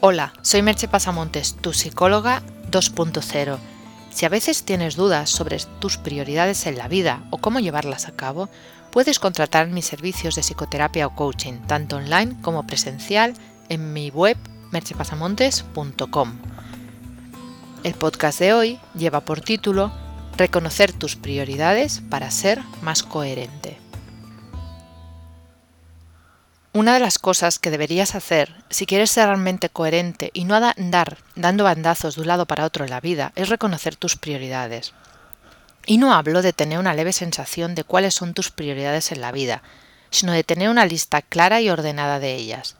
Hola, soy Merche Pasamontes, tu psicóloga 2.0. Si a veces tienes dudas sobre tus prioridades en la vida o cómo llevarlas a cabo, puedes contratar mis servicios de psicoterapia o coaching, tanto online como presencial, en mi web merchepasamontes.com. El podcast de hoy lleva por título Reconocer tus prioridades para ser más coherente. Una de las cosas que deberías hacer si quieres ser realmente coherente y no andar dando bandazos de un lado para otro en la vida es reconocer tus prioridades. Y no hablo de tener una leve sensación de cuáles son tus prioridades en la vida, sino de tener una lista clara y ordenada de ellas.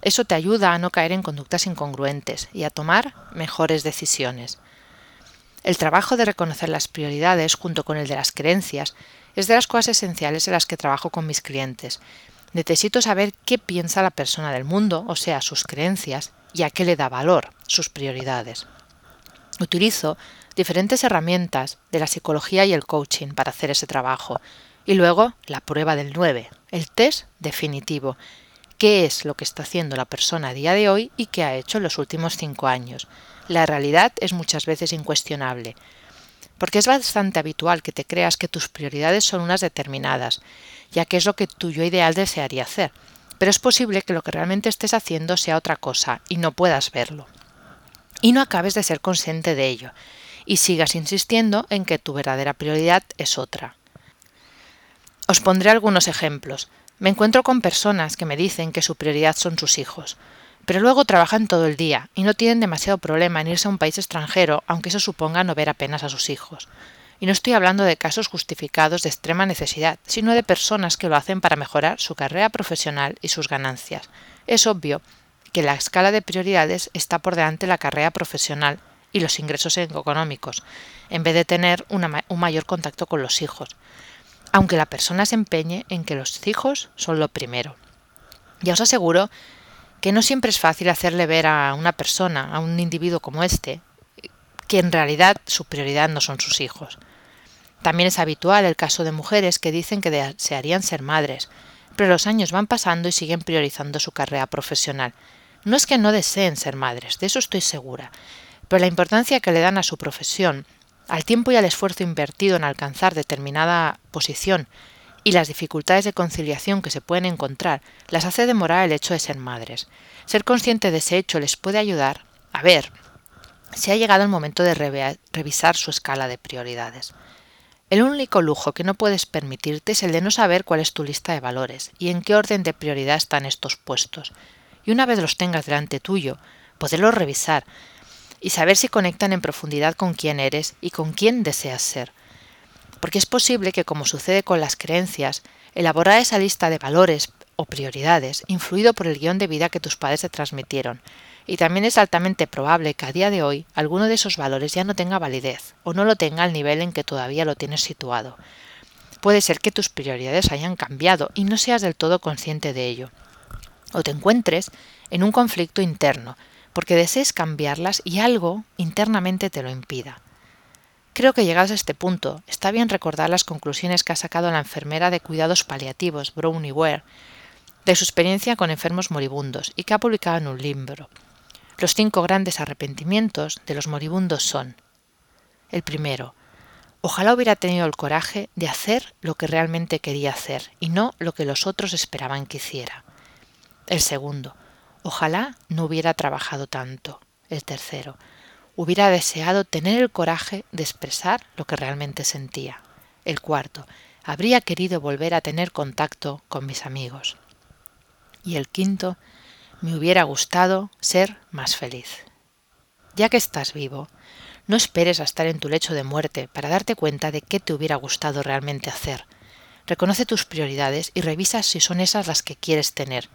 Eso te ayuda a no caer en conductas incongruentes y a tomar mejores decisiones. El trabajo de reconocer las prioridades junto con el de las creencias es de las cosas esenciales en las que trabajo con mis clientes Necesito saber qué piensa la persona del mundo, o sea, sus creencias, y a qué le da valor, sus prioridades. Utilizo diferentes herramientas de la psicología y el coaching para hacer ese trabajo. Y luego la prueba del 9, el test definitivo. ¿Qué es lo que está haciendo la persona a día de hoy y qué ha hecho en los últimos cinco años? La realidad es muchas veces incuestionable porque es bastante habitual que te creas que tus prioridades son unas determinadas, ya que es lo que tu yo ideal desearía hacer, pero es posible que lo que realmente estés haciendo sea otra cosa y no puedas verlo. Y no acabes de ser consciente de ello, y sigas insistiendo en que tu verdadera prioridad es otra. Os pondré algunos ejemplos. Me encuentro con personas que me dicen que su prioridad son sus hijos, pero luego trabajan todo el día y no tienen demasiado problema en irse a un país extranjero, aunque eso suponga no ver apenas a sus hijos. Y no estoy hablando de casos justificados de extrema necesidad, sino de personas que lo hacen para mejorar su carrera profesional y sus ganancias. Es obvio que la escala de prioridades está por delante de la carrera profesional y los ingresos económicos, en vez de tener un mayor contacto con los hijos, aunque la persona se empeñe en que los hijos son lo primero. Ya os aseguro que no siempre es fácil hacerle ver a una persona, a un individuo como este, que en realidad su prioridad no son sus hijos. También es habitual el caso de mujeres que dicen que desearían ser madres, pero los años van pasando y siguen priorizando su carrera profesional. No es que no deseen ser madres, de eso estoy segura, pero la importancia que le dan a su profesión, al tiempo y al esfuerzo invertido en alcanzar determinada posición y las dificultades de conciliación que se pueden encontrar las hace demorar el hecho de ser madres. Ser consciente de ese hecho les puede ayudar a ver si ha llegado el momento de revisar su escala de prioridades. El único lujo que no puedes permitirte es el de no saber cuál es tu lista de valores y en qué orden de prioridad están estos puestos. Y una vez los tengas delante tuyo, poderlos revisar y saber si conectan en profundidad con quién eres y con quién deseas ser porque es posible que, como sucede con las creencias, elaborar esa lista de valores o prioridades influido por el guion de vida que tus padres te transmitieron, y también es altamente probable que a día de hoy alguno de esos valores ya no tenga validez o no lo tenga al nivel en que todavía lo tienes situado. Puede ser que tus prioridades hayan cambiado y no seas del todo consciente de ello. O te encuentres en un conflicto interno, porque desees cambiarlas y algo internamente te lo impida. Creo que llegados a este punto, está bien recordar las conclusiones que ha sacado la enfermera de cuidados paliativos, Brownie Ware, de su experiencia con enfermos moribundos y que ha publicado en un libro. Los cinco grandes arrepentimientos de los moribundos son el primero, ojalá hubiera tenido el coraje de hacer lo que realmente quería hacer y no lo que los otros esperaban que hiciera. El segundo, ojalá no hubiera trabajado tanto. El tercero, hubiera deseado tener el coraje de expresar lo que realmente sentía. El cuarto, habría querido volver a tener contacto con mis amigos. Y el quinto, me hubiera gustado ser más feliz. Ya que estás vivo, no esperes a estar en tu lecho de muerte para darte cuenta de qué te hubiera gustado realmente hacer. Reconoce tus prioridades y revisa si son esas las que quieres tener.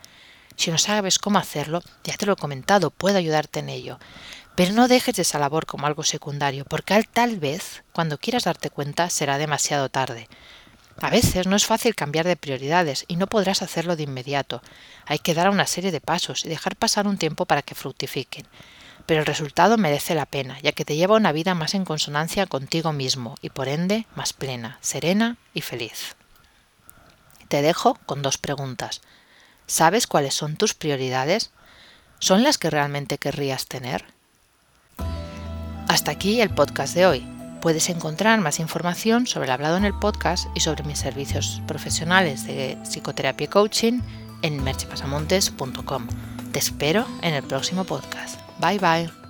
Si no sabes cómo hacerlo, ya te lo he comentado, puedo ayudarte en ello. Pero no dejes esa labor como algo secundario, porque tal vez, cuando quieras darte cuenta, será demasiado tarde. A veces no es fácil cambiar de prioridades y no podrás hacerlo de inmediato. Hay que dar una serie de pasos y dejar pasar un tiempo para que fructifiquen. Pero el resultado merece la pena, ya que te lleva una vida más en consonancia contigo mismo y por ende más plena, serena y feliz. Te dejo con dos preguntas. ¿Sabes cuáles son tus prioridades? ¿Son las que realmente querrías tener? Hasta aquí el podcast de hoy. Puedes encontrar más información sobre el hablado en el podcast y sobre mis servicios profesionales de psicoterapia y coaching en merchepasamontes.com. Te espero en el próximo podcast. Bye bye.